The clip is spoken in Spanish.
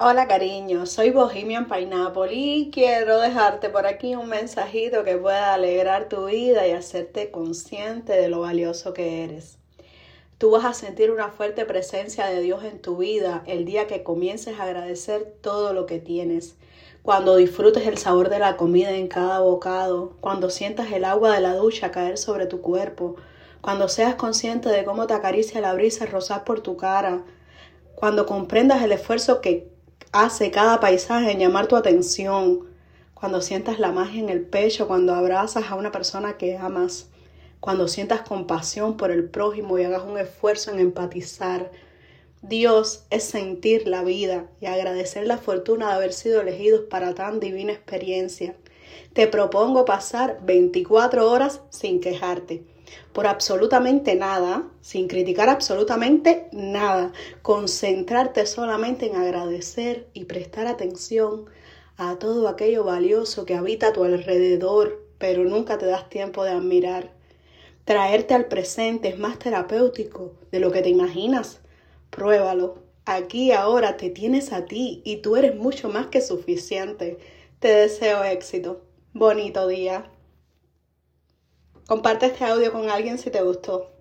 Hola cariño, soy Bohemian Pineapple y quiero dejarte por aquí un mensajito que pueda alegrar tu vida y hacerte consciente de lo valioso que eres. Tú vas a sentir una fuerte presencia de Dios en tu vida el día que comiences a agradecer todo lo que tienes. Cuando disfrutes el sabor de la comida en cada bocado, cuando sientas el agua de la ducha caer sobre tu cuerpo, cuando seas consciente de cómo te acaricia la brisa rozar por tu cara, cuando comprendas el esfuerzo que hace cada paisaje en llamar tu atención, cuando sientas la magia en el pecho, cuando abrazas a una persona que amas, cuando sientas compasión por el prójimo y hagas un esfuerzo en empatizar. Dios es sentir la vida y agradecer la fortuna de haber sido elegidos para tan divina experiencia. Te propongo pasar 24 horas sin quejarte por absolutamente nada, sin criticar absolutamente nada, concentrarte solamente en agradecer y prestar atención a todo aquello valioso que habita a tu alrededor, pero nunca te das tiempo de admirar. Traerte al presente es más terapéutico de lo que te imaginas. Pruébalo. Aquí ahora te tienes a ti y tú eres mucho más que suficiente. Te deseo éxito. Bonito día. Comparte este audio con alguien si te gustó.